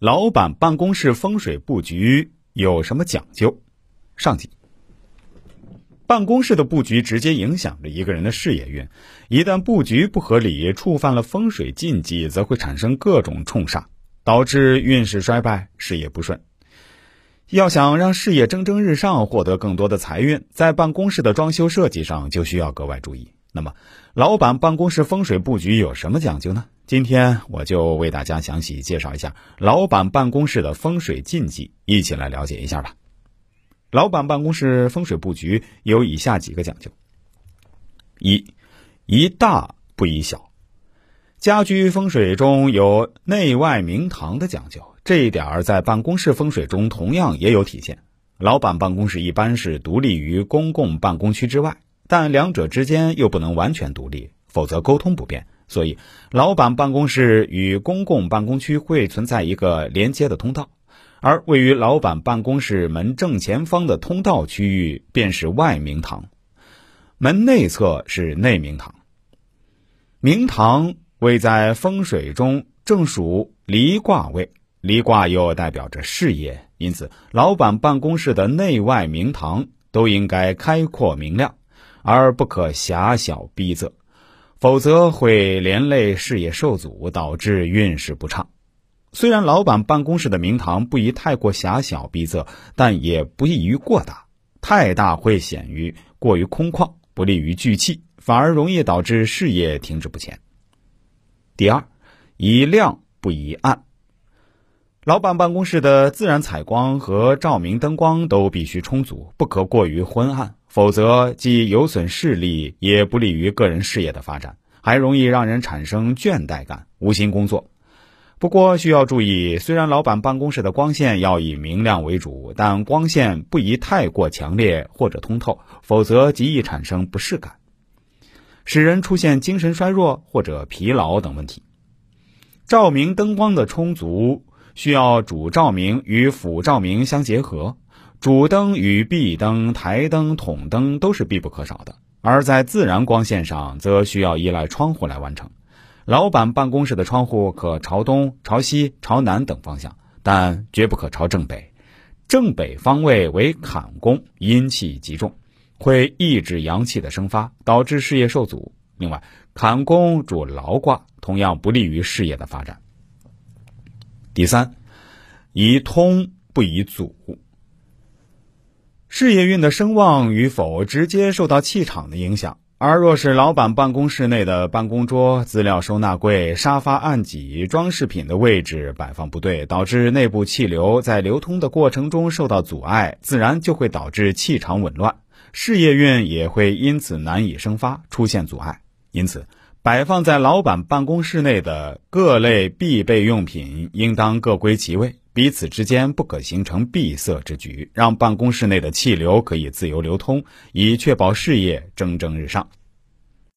老板办公室风水布局有什么讲究？上集。办公室的布局直接影响着一个人的事业运，一旦布局不合理，触犯了风水禁忌，则会产生各种冲煞，导致运势衰败，事业不顺。要想让事业蒸蒸日上，获得更多的财运，在办公室的装修设计上就需要格外注意。那么，老板办公室风水布局有什么讲究呢？今天我就为大家详细介绍一下老板办公室的风水禁忌，一起来了解一下吧。老板办公室风水布局有以下几个讲究：一，宜大不宜小。家居风水中有内外明堂的讲究，这一点儿在办公室风水中同样也有体现。老板办公室一般是独立于公共办公区之外，但两者之间又不能完全独立，否则沟通不便。所以，老板办公室与公共办公区会存在一个连接的通道。而位于老板办公室门正前方的通道区域便是外明堂，门内侧是内明堂。明堂位在风水中正属离卦位，离卦又代表着事业，因此老板办公室的内外明堂都应该开阔明亮，而不可狭小逼仄，否则会连累事业受阻，导致运势不畅。虽然老板办公室的明堂不宜太过狭小逼仄，但也不宜于过大。太大会显于过于空旷，不利于聚气，反而容易导致事业停滞不前。第二，宜亮不宜暗。老板办公室的自然采光和照明灯光都必须充足，不可过于昏暗，否则既有损视力，也不利于个人事业的发展，还容易让人产生倦怠感，无心工作。不过需要注意，虽然老板办公室的光线要以明亮为主，但光线不宜太过强烈或者通透，否则极易产生不适感，使人出现精神衰弱或者疲劳等问题。照明灯光的充足，需要主照明与辅照明相结合，主灯与壁灯、台灯、筒灯都是必不可少的。而在自然光线上，则需要依赖窗户来完成。老板办公室的窗户可朝东、朝西、朝南等方向，但绝不可朝正北。正北方位为坎宫，阴气极重，会抑制阳气的生发，导致事业受阻。另外，坎宫主劳卦，同样不利于事业的发展。第三，宜通不宜阻。事业运的声望与否，直接受到气场的影响。而若是老板办公室内的办公桌、资料收纳柜、沙发、案几、装饰品的位置摆放不对，导致内部气流在流通的过程中受到阻碍，自然就会导致气场紊乱，事业运也会因此难以生发，出现阻碍。因此，摆放在老板办公室内的各类必备用品应当各归其位。彼此之间不可形成闭塞之局，让办公室内的气流可以自由流通，以确保事业蒸蒸日上。